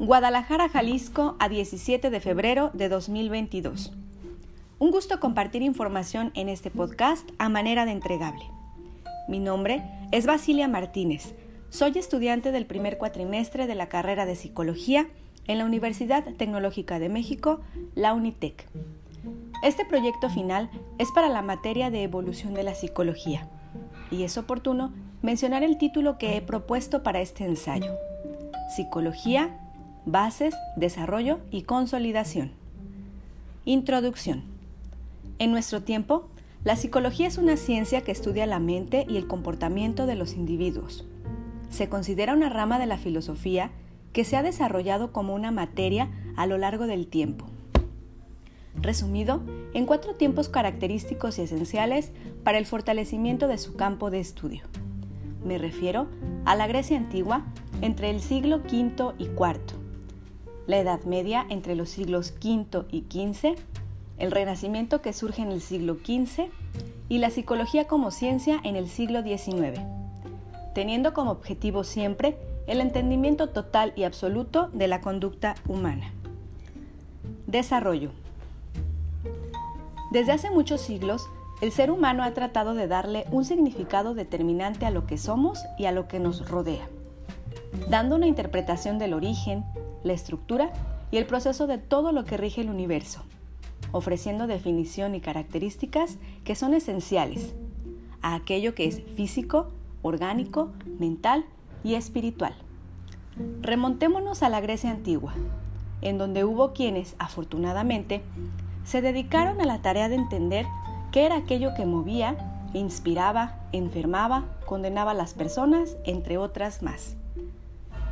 Guadalajara, Jalisco, a 17 de febrero de 2022. Un gusto compartir información en este podcast a manera de entregable. Mi nombre es Basilia Martínez. Soy estudiante del primer cuatrimestre de la carrera de Psicología en la Universidad Tecnológica de México, la UNITEC. Este proyecto final es para la materia de evolución de la psicología y es oportuno mencionar el título que he propuesto para este ensayo. Psicología, bases, desarrollo y consolidación. Introducción. En nuestro tiempo, la psicología es una ciencia que estudia la mente y el comportamiento de los individuos. Se considera una rama de la filosofía que se ha desarrollado como una materia a lo largo del tiempo. Resumido en cuatro tiempos característicos y esenciales para el fortalecimiento de su campo de estudio. Me refiero a la Grecia antigua entre el siglo V y IV, la Edad Media entre los siglos V y XV, el Renacimiento que surge en el siglo XV y la psicología como ciencia en el siglo XIX, teniendo como objetivo siempre el entendimiento total y absoluto de la conducta humana. Desarrollo. Desde hace muchos siglos, el ser humano ha tratado de darle un significado determinante a lo que somos y a lo que nos rodea, dando una interpretación del origen, la estructura y el proceso de todo lo que rige el universo, ofreciendo definición y características que son esenciales a aquello que es físico, orgánico, mental y espiritual. Remontémonos a la Grecia antigua, en donde hubo quienes, afortunadamente, se dedicaron a la tarea de entender qué era aquello que movía, inspiraba, enfermaba, condenaba a las personas, entre otras más.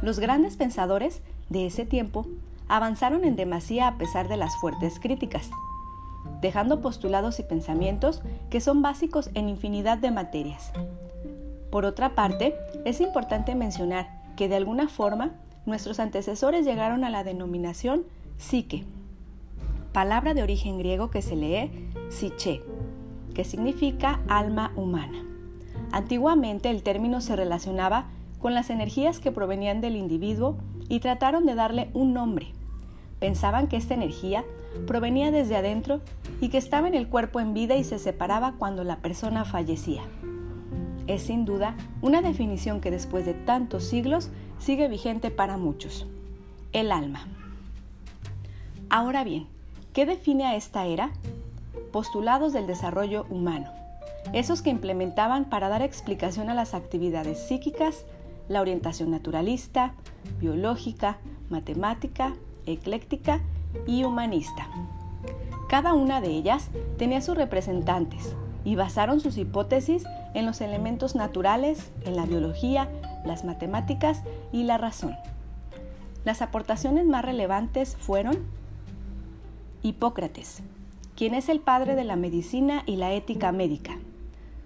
Los grandes pensadores de ese tiempo avanzaron en demasía a pesar de las fuertes críticas, dejando postulados y pensamientos que son básicos en infinidad de materias. Por otra parte, es importante mencionar que de alguna forma nuestros antecesores llegaron a la denominación psique, palabra de origen griego que se lee psiche, que significa alma humana. Antiguamente el término se relacionaba con las energías que provenían del individuo y trataron de darle un nombre. Pensaban que esta energía provenía desde adentro y que estaba en el cuerpo en vida y se separaba cuando la persona fallecía. Es sin duda una definición que después de tantos siglos sigue vigente para muchos. El alma. Ahora bien, ¿qué define a esta era? Postulados del desarrollo humano, esos que implementaban para dar explicación a las actividades psíquicas, la orientación naturalista, biológica, matemática, ecléctica y humanista. Cada una de ellas tenía sus representantes y basaron sus hipótesis en los elementos naturales, en la biología, las matemáticas y la razón. Las aportaciones más relevantes fueron Hipócrates, quien es el padre de la medicina y la ética médica.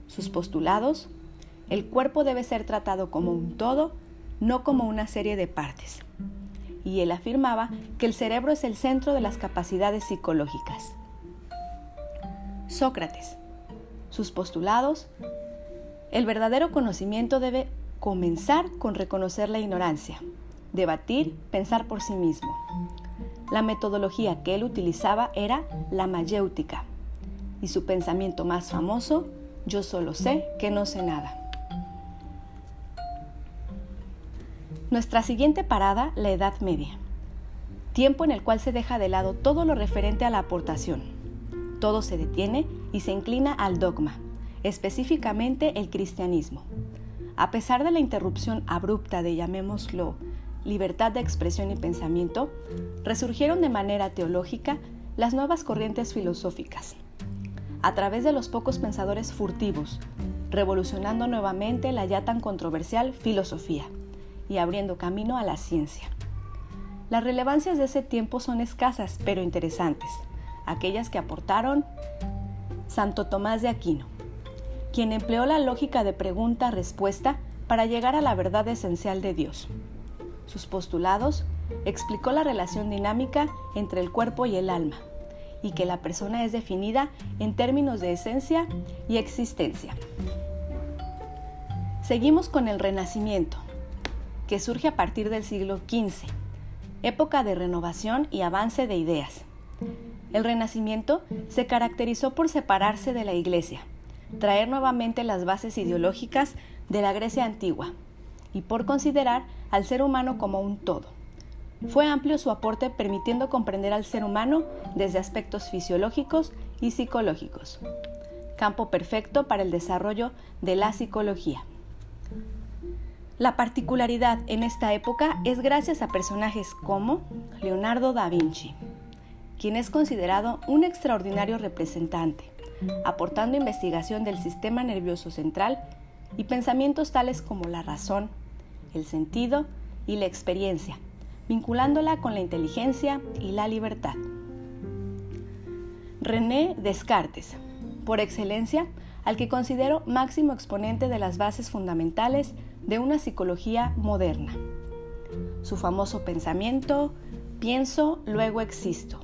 Sus postulados, el cuerpo debe ser tratado como un todo, no como una serie de partes. Y él afirmaba que el cerebro es el centro de las capacidades psicológicas. Sócrates. Sus postulados. El verdadero conocimiento debe comenzar con reconocer la ignorancia, debatir, pensar por sí mismo. La metodología que él utilizaba era la mayéutica y su pensamiento más famoso, yo solo sé que no sé nada. Nuestra siguiente parada, la Edad Media. Tiempo en el cual se deja de lado todo lo referente a la aportación. Todo se detiene y se inclina al dogma, específicamente el cristianismo. A pesar de la interrupción abrupta de, llamémoslo, libertad de expresión y pensamiento, resurgieron de manera teológica las nuevas corrientes filosóficas. A través de los pocos pensadores furtivos, revolucionando nuevamente la ya tan controversial filosofía y abriendo camino a la ciencia. Las relevancias de ese tiempo son escasas pero interesantes, aquellas que aportaron Santo Tomás de Aquino, quien empleó la lógica de pregunta-respuesta para llegar a la verdad esencial de Dios. Sus postulados explicó la relación dinámica entre el cuerpo y el alma, y que la persona es definida en términos de esencia y existencia. Seguimos con el Renacimiento, que surge a partir del siglo XV, época de renovación y avance de ideas. El Renacimiento se caracterizó por separarse de la Iglesia, traer nuevamente las bases ideológicas de la Grecia antigua y por considerar al ser humano como un todo. Fue amplio su aporte permitiendo comprender al ser humano desde aspectos fisiológicos y psicológicos. Campo perfecto para el desarrollo de la psicología. La particularidad en esta época es gracias a personajes como Leonardo da Vinci, quien es considerado un extraordinario representante, aportando investigación del sistema nervioso central y pensamientos tales como la razón, el sentido y la experiencia, vinculándola con la inteligencia y la libertad. René Descartes, por excelencia, al que considero máximo exponente de las bases fundamentales de una psicología moderna. Su famoso pensamiento, pienso, luego existo.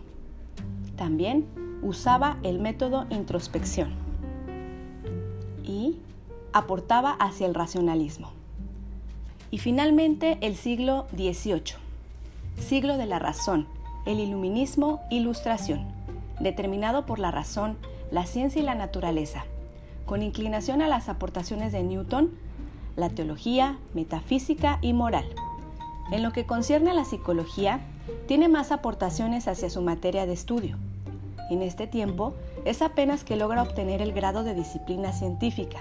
También usaba el método introspección y aportaba hacia el racionalismo. Y finalmente el siglo XVIII, siglo de la razón, el iluminismo, ilustración, determinado por la razón, la ciencia y la naturaleza, con inclinación a las aportaciones de Newton, la teología, metafísica y moral. En lo que concierne a la psicología, tiene más aportaciones hacia su materia de estudio. En este tiempo es apenas que logra obtener el grado de disciplina científica,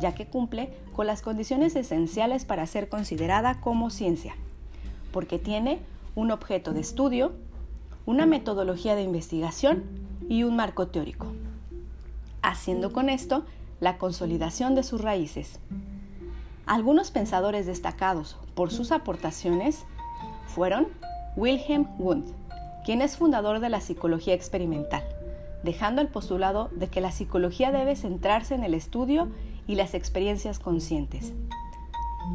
ya que cumple con las condiciones esenciales para ser considerada como ciencia, porque tiene un objeto de estudio, una metodología de investigación y un marco teórico, haciendo con esto la consolidación de sus raíces. Algunos pensadores destacados por sus aportaciones fueron Wilhelm Wundt, quien es fundador de la psicología experimental, dejando el postulado de que la psicología debe centrarse en el estudio y las experiencias conscientes,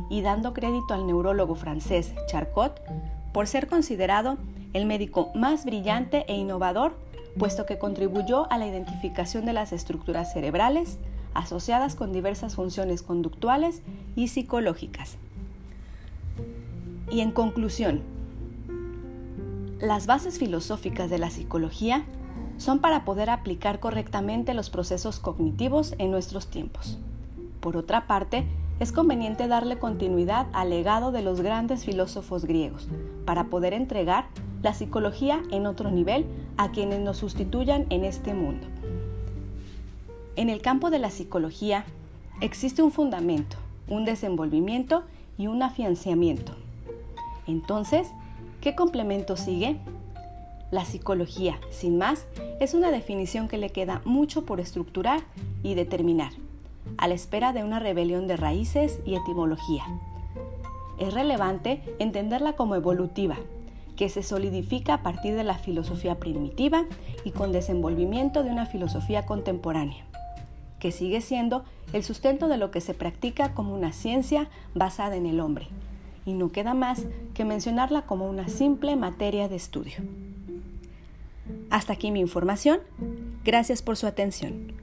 y dando crédito al neurólogo francés Charcot por ser considerado el médico más brillante e innovador, puesto que contribuyó a la identificación de las estructuras cerebrales, asociadas con diversas funciones conductuales y psicológicas. Y en conclusión, las bases filosóficas de la psicología son para poder aplicar correctamente los procesos cognitivos en nuestros tiempos. Por otra parte, es conveniente darle continuidad al legado de los grandes filósofos griegos para poder entregar la psicología en otro nivel a quienes nos sustituyan en este mundo. En el campo de la psicología existe un fundamento, un desenvolvimiento y un afianzamiento. Entonces, ¿qué complemento sigue? La psicología, sin más, es una definición que le queda mucho por estructurar y determinar, a la espera de una rebelión de raíces y etimología. Es relevante entenderla como evolutiva, que se solidifica a partir de la filosofía primitiva y con desenvolvimiento de una filosofía contemporánea que sigue siendo el sustento de lo que se practica como una ciencia basada en el hombre, y no queda más que mencionarla como una simple materia de estudio. Hasta aquí mi información. Gracias por su atención.